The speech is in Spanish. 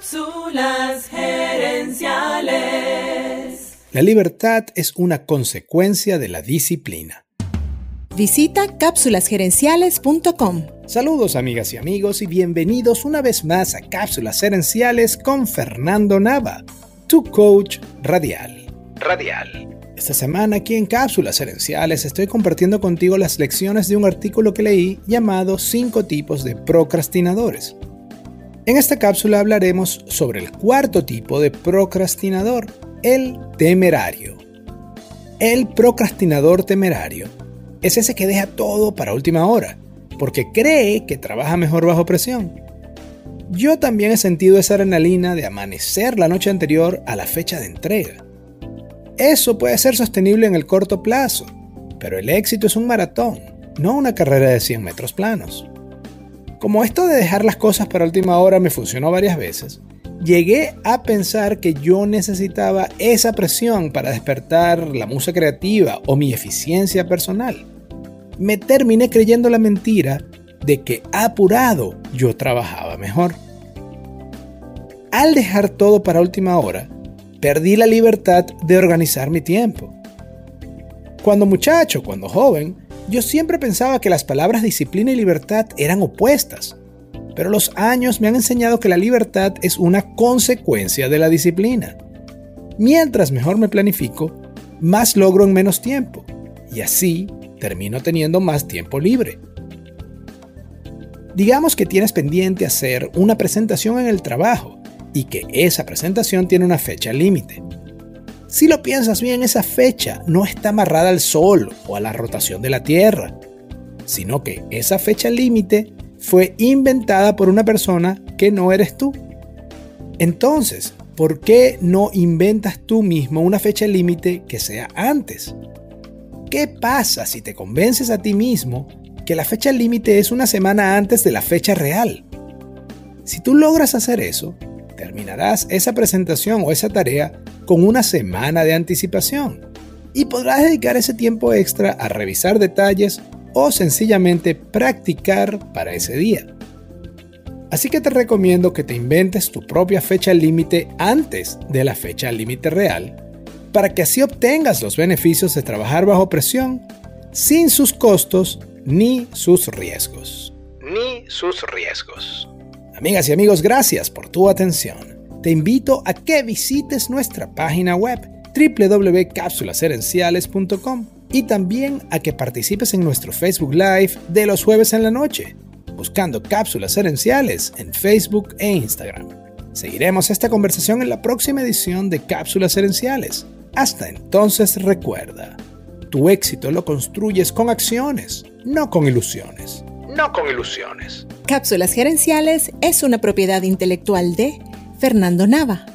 Cápsulas gerenciales. La libertad es una consecuencia de la disciplina. Visita cápsulasgerenciales.com. Saludos amigas y amigos y bienvenidos una vez más a Cápsulas Gerenciales con Fernando Nava, tu coach radial. Radial. Esta semana aquí en Cápsulas Gerenciales estoy compartiendo contigo las lecciones de un artículo que leí llamado 5 tipos de procrastinadores. En esta cápsula hablaremos sobre el cuarto tipo de procrastinador, el temerario. El procrastinador temerario es ese que deja todo para última hora, porque cree que trabaja mejor bajo presión. Yo también he sentido esa adrenalina de amanecer la noche anterior a la fecha de entrega. Eso puede ser sostenible en el corto plazo, pero el éxito es un maratón, no una carrera de 100 metros planos. Como esto de dejar las cosas para última hora me funcionó varias veces, llegué a pensar que yo necesitaba esa presión para despertar la musa creativa o mi eficiencia personal. Me terminé creyendo la mentira de que apurado yo trabajaba mejor. Al dejar todo para última hora, perdí la libertad de organizar mi tiempo. Cuando muchacho, cuando joven, yo siempre pensaba que las palabras disciplina y libertad eran opuestas, pero los años me han enseñado que la libertad es una consecuencia de la disciplina. Mientras mejor me planifico, más logro en menos tiempo, y así termino teniendo más tiempo libre. Digamos que tienes pendiente hacer una presentación en el trabajo y que esa presentación tiene una fecha límite. Si lo piensas bien, esa fecha no está amarrada al Sol o a la rotación de la Tierra, sino que esa fecha límite fue inventada por una persona que no eres tú. Entonces, ¿por qué no inventas tú mismo una fecha límite que sea antes? ¿Qué pasa si te convences a ti mismo que la fecha límite es una semana antes de la fecha real? Si tú logras hacer eso, terminarás esa presentación o esa tarea con una semana de anticipación y podrás dedicar ese tiempo extra a revisar detalles o sencillamente practicar para ese día. Así que te recomiendo que te inventes tu propia fecha límite antes de la fecha límite real, para que así obtengas los beneficios de trabajar bajo presión sin sus costos ni sus riesgos. Ni sus riesgos. Amigas y amigos, gracias por tu atención te invito a que visites nuestra página web www.cápsulaserenciales.com y también a que participes en nuestro Facebook Live de los jueves en la noche, buscando cápsulas herenciales en Facebook e Instagram. Seguiremos esta conversación en la próxima edición de Cápsulas Herenciales. Hasta entonces recuerda, tu éxito lo construyes con acciones, no con ilusiones. No con ilusiones. Cápsulas Gerenciales es una propiedad intelectual de Fernando Nava.